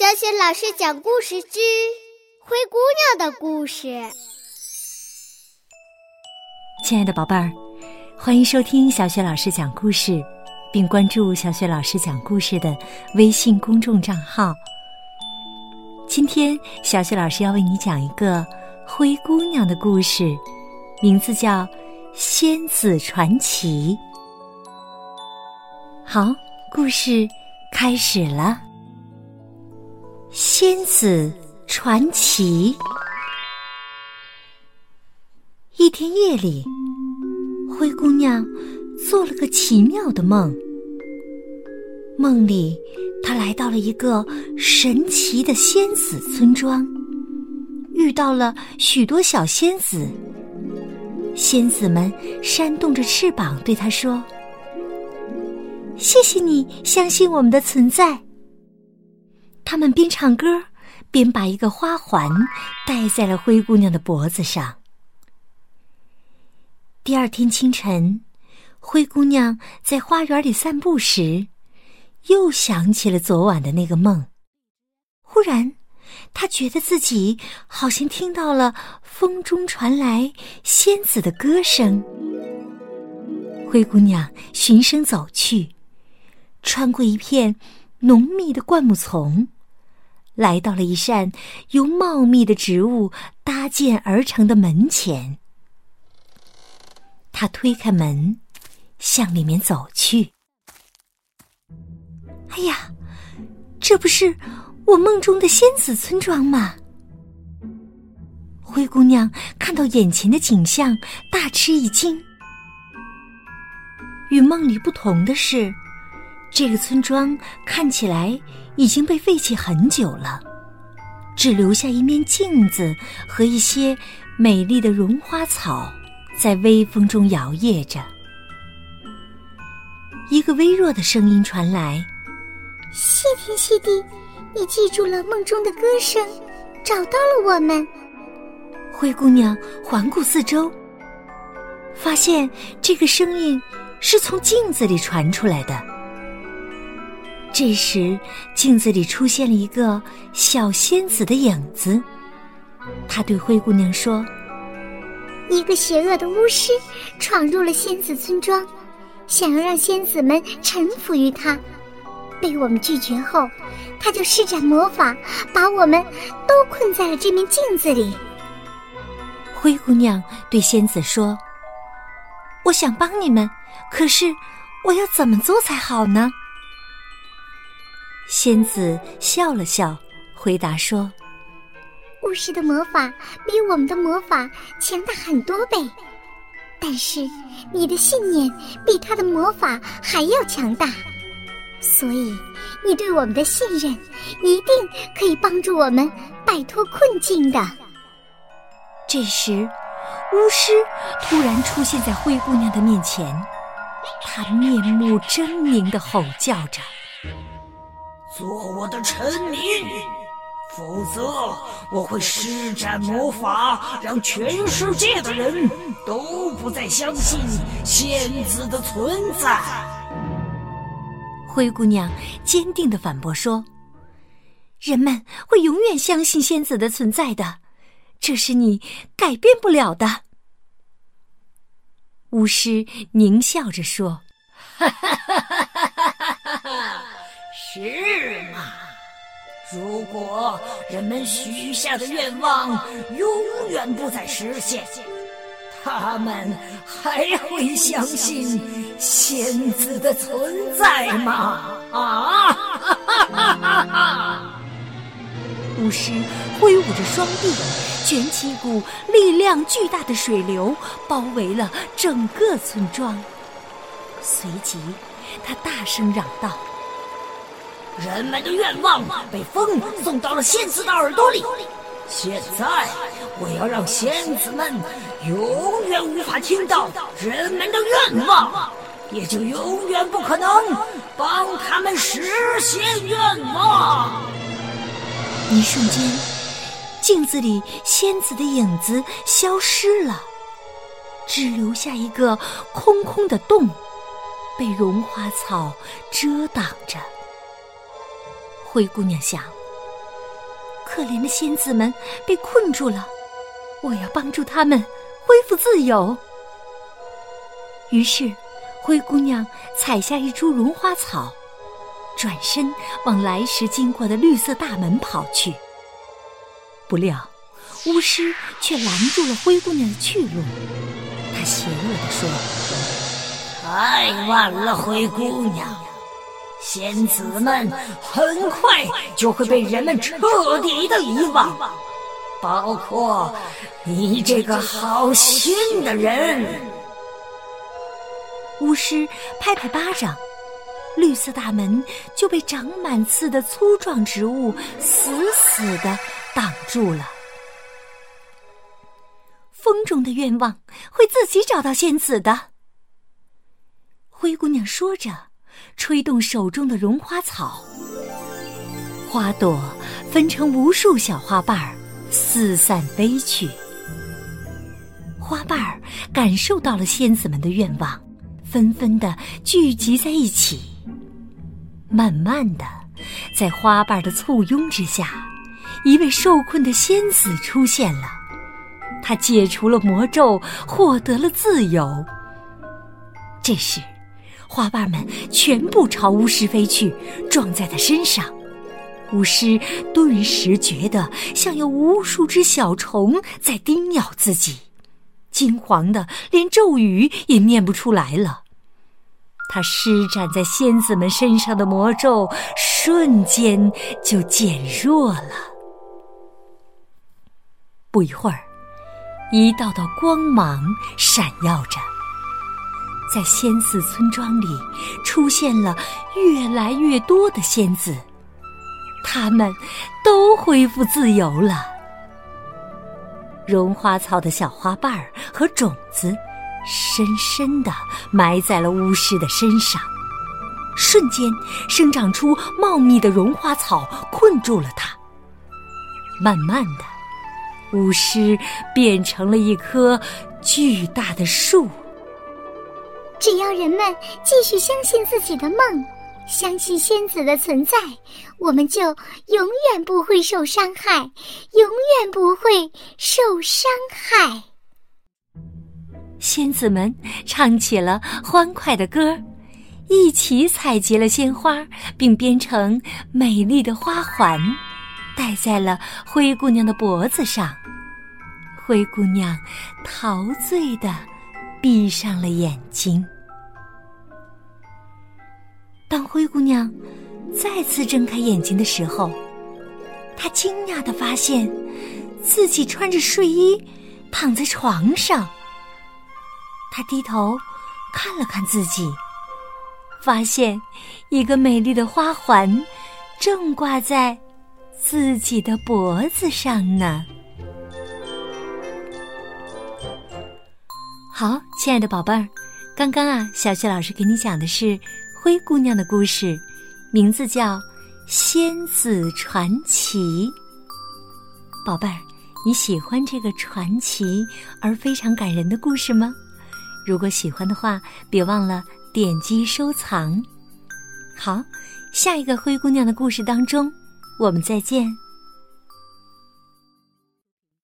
小雪老师讲故事之《灰姑娘的故事》。亲爱的宝贝儿，欢迎收听小雪老师讲故事，并关注小雪老师讲故事的微信公众账号。今天，小雪老师要为你讲一个灰姑娘的故事，名字叫《仙子传奇》。好，故事开始了。仙子传奇。一天夜里，灰姑娘做了个奇妙的梦。梦里，她来到了一个神奇的仙子村庄，遇到了许多小仙子。仙子们扇动着翅膀对她说：“谢谢你相信我们的存在。”他们边唱歌，边把一个花环戴在了灰姑娘的脖子上。第二天清晨，灰姑娘在花园里散步时，又想起了昨晚的那个梦。忽然，她觉得自己好像听到了风中传来仙子的歌声。灰姑娘循声走去，穿过一片浓密的灌木丛，来到了一扇由茂密的植物搭建而成的门前。他推开门，向里面走去。哎呀，这不是我梦中的仙子村庄吗？灰姑娘看到眼前的景象，大吃一惊。与梦里不同的是，这个村庄看起来已经被废弃很久了，只留下一面镜子和一些美丽的绒花草。在微风中摇曳着，一个微弱的声音传来：“谢天谢地，你记住了梦中的歌声，找到了我们。”灰姑娘环顾四周，发现这个声音是从镜子里传出来的。这时，镜子里出现了一个小仙子的影子，她对灰姑娘说。一个邪恶的巫师闯入了仙子村庄，想要让仙子们臣服于他。被我们拒绝后，他就施展魔法，把我们都困在了这面镜子里。灰姑娘对仙子说：“我想帮你们，可是我要怎么做才好呢？”仙子笑了笑，回答说。巫师的魔法比我们的魔法强大很多倍，但是你的信念比他的魔法还要强大，所以你对我们的信任一定可以帮助我们摆脱困境的。这时，巫师突然出现在灰姑娘的面前，他面目狰狞的吼叫着：“做我的臣民！”否则，我会施展魔法，让全世界的人都不再相信仙子的存在。灰姑娘坚定的反驳说：“人们会永远相信仙子的存在的，这是你改变不了的。”巫师狞笑着说：“哈哈哈！是吗？”如果人们许下的愿望永远不再实现，他们还会相信仙子的存在吗？啊！巫师挥舞着双臂，卷起一股力量巨大的水流，包围了整个村庄。随即，他大声嚷道。人们的愿望被风送到了仙子的耳朵里，现在我要让仙子们永远无法听到人们的愿望，也就永远不可能帮他们实现愿望。一瞬间，镜子里仙子的影子消失了，只留下一个空空的洞，被绒花草遮挡着。灰姑娘想：可怜的仙子们被困住了，我要帮助他们恢复自由。于是，灰姑娘采下一株绒花草，转身往来时经过的绿色大门跑去。不料，巫师却拦住了灰姑娘的去路。他邪恶地说：“太晚了，灰姑娘，仙子们很快就会被人们彻底的遗忘，包括你这个好心的人。”巫师拍拍巴掌，绿色大门就被长满刺的粗壮植物死死的挡住了。风中的愿望会自己找到仙子的。灰姑娘说着，吹动手中的绒花草，花朵分成无数小花瓣儿，四散飞去。花瓣儿感受到了仙子们的愿望。纷纷的聚集在一起，慢慢的，在花瓣的簇拥之下，一位受困的仙子出现了。他解除了魔咒，获得了自由。这时，花瓣们全部朝巫师飞去，撞在他身上。巫师顿时觉得像有无数只小虫在叮咬自己。惊慌的连咒语也念不出来了。他施展在仙子们身上的魔咒瞬间就减弱了。不一会儿，一道道光芒闪耀着，在仙子村庄里出现了越来越多的仙子，他们都恢复自由了。绒花草的小花瓣儿和种子，深深的埋在了巫师的身上，瞬间生长出茂密的绒花草，困住了他。慢慢的，巫师变成了一棵巨大的树。只要人们继续相信自己的梦，相信仙子的存在，我们就永远不会受伤害，永远不会受伤害。仙子们唱起了欢快的歌，一起采集了鲜花，并编成美丽的花环，戴在了灰姑娘的脖子上。灰姑娘陶醉的闭上了眼睛。当灰姑娘再次睁开眼睛的时候，她惊讶的发现自己穿着睡衣躺在床上。她低头看了看自己，发现一个美丽的花环正挂在自己的脖子上呢。好，亲爱的宝贝儿，刚刚啊，小雪老师给你讲的是灰姑娘的故事，名字叫《仙子传奇》。宝贝儿，你喜欢这个传奇而非常感人的故事吗？如果喜欢的话，别忘了点击收藏。好，下一个灰姑娘的故事当中，我们再见。